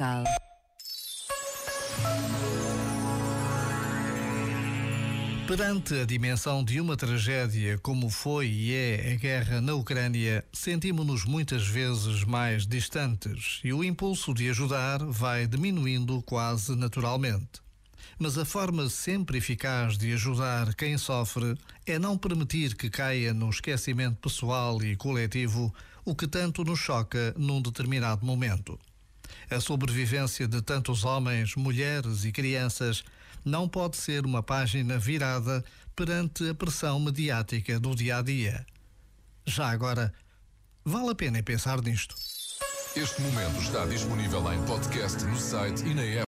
musical. Perante a dimensão de uma tragédia como foi e é a guerra na Ucrânia, sentimos-nos muitas vezes mais distantes e o impulso de ajudar vai diminuindo quase naturalmente. Mas a forma sempre eficaz de ajudar quem sofre é não permitir que caia no esquecimento pessoal e coletivo o que tanto nos choca num determinado momento. A sobrevivência de tantos homens, mulheres e crianças não pode ser uma página virada perante a pressão mediática do dia a dia. Já agora, vale a pena pensar nisto. Este momento está disponível em podcast no site e na app.